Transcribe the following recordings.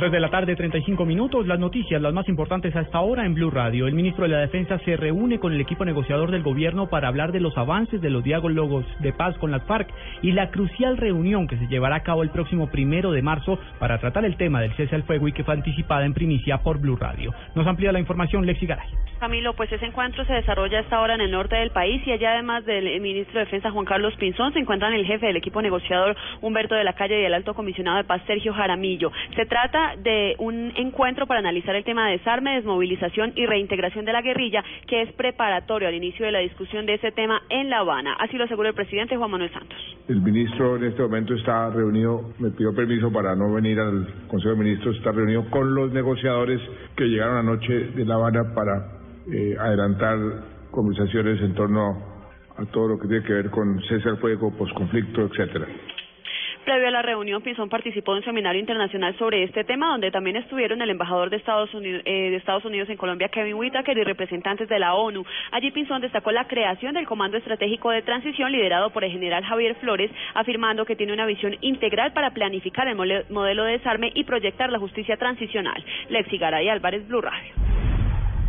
3 de la tarde, 35 minutos. Las noticias, las más importantes hasta ahora en Blue Radio. El ministro de la Defensa se reúne con el equipo negociador del gobierno para hablar de los avances de los diálogos de paz con las FARC y la crucial reunión que se llevará a cabo el próximo primero de marzo para tratar el tema del cese al fuego y que fue anticipada en primicia por Blue Radio. Nos amplía la información Lexi Garay. Camilo, pues ese encuentro se desarrolla a esta hora en el norte del país y allá además del ministro de Defensa Juan Carlos Pinzón se encuentran el jefe del equipo negociador Humberto de la Calle y el alto comisionado de paz Sergio Jaramillo. Se trata de un encuentro para analizar el tema de desarme, desmovilización y reintegración de la guerrilla que es preparatorio al inicio de la discusión de ese tema en La Habana. Así lo aseguró el presidente Juan Manuel Santos. El ministro en este momento está reunido, me pidió permiso para no venir al Consejo de Ministros, está reunido con los negociadores que llegaron anoche de La Habana para eh, adelantar conversaciones en torno a todo lo que tiene que ver con cese al fuego, posconflicto, etcétera. Previo a la reunión, Pinzón participó en un seminario internacional sobre este tema, donde también estuvieron el embajador de Estados Unidos, eh, de Estados Unidos en Colombia, Kevin Whitaker, y representantes de la ONU. Allí Pinzón destacó la creación del Comando Estratégico de Transición, liderado por el general Javier Flores, afirmando que tiene una visión integral para planificar el modelo de desarme y proyectar la justicia transicional. Lexi Garay Álvarez, Blue Radio.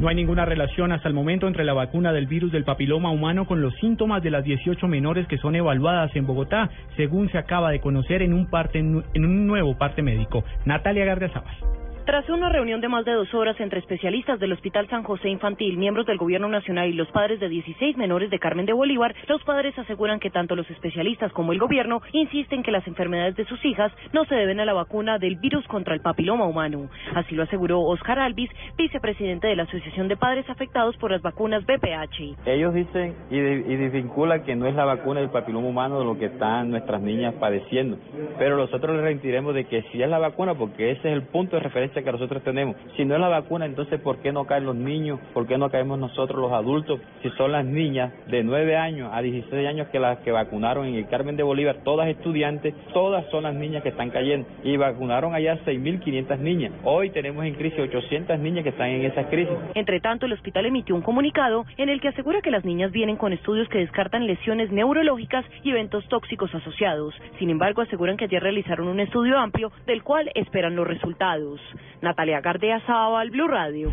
No hay ninguna relación hasta el momento entre la vacuna del virus del papiloma humano con los síntomas de las 18 menores que son evaluadas en Bogotá, según se acaba de conocer en un, parte, en un nuevo parte médico. Natalia Gardiazabal. Tras una reunión de más de dos horas entre especialistas del Hospital San José Infantil, miembros del Gobierno Nacional y los padres de 16 menores de Carmen de Bolívar, los padres aseguran que tanto los especialistas como el Gobierno insisten que las enfermedades de sus hijas no se deben a la vacuna del virus contra el papiloma humano. Así lo aseguró Oscar Alvis, vicepresidente de la Asociación de Padres Afectados por las Vacunas BPH. Ellos dicen y, y desvinculan que no es la vacuna del papiloma humano de lo que están nuestras niñas padeciendo, pero nosotros les reiteremos de que sí es la vacuna porque ese es el punto de referencia que nosotros tenemos. Si no es la vacuna, entonces ¿por qué no caen los niños? ¿Por qué no caemos nosotros los adultos? Si son las niñas de 9 años a 16 años que las que vacunaron en el Carmen de Bolívar, todas estudiantes, todas son las niñas que están cayendo. Y vacunaron allá 6.500 niñas. Hoy tenemos en crisis 800 niñas que están en esa crisis. Entre tanto, el hospital emitió un comunicado en el que asegura que las niñas vienen con estudios que descartan lesiones neurológicas y eventos tóxicos asociados. Sin embargo, aseguran que ayer realizaron un estudio amplio del cual esperan los resultados. Natalia Gardea al Blue Radio.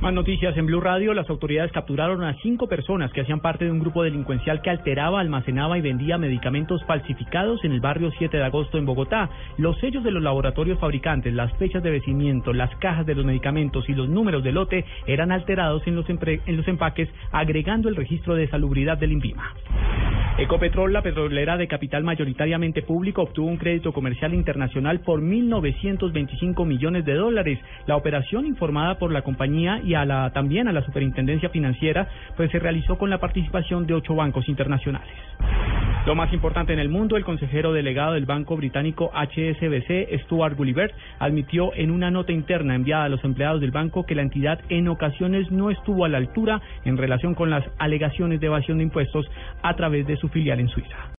Más noticias en Blue Radio. Las autoridades capturaron a cinco personas que hacían parte de un grupo delincuencial que alteraba, almacenaba y vendía medicamentos falsificados en el barrio 7 de agosto en Bogotá. Los sellos de los laboratorios fabricantes, las fechas de vencimiento, las cajas de los medicamentos y los números de lote eran alterados en los, en los empaques, agregando el registro de salubridad del INVIMA. Ecopetrol, la petrolera de capital mayoritariamente público, obtuvo un crédito comercial internacional por 1.925 millones de dólares. La operación, informada por la compañía y a la, también a la Superintendencia Financiera, pues se realizó con la participación de ocho bancos internacionales. Lo más importante en el mundo, el consejero delegado del banco británico HSBC, Stuart Gulliver, admitió en una nota interna enviada a los empleados del banco que la entidad en ocasiones no estuvo a la altura en relación con las alegaciones de evasión de impuestos a través de su filial en Suiza.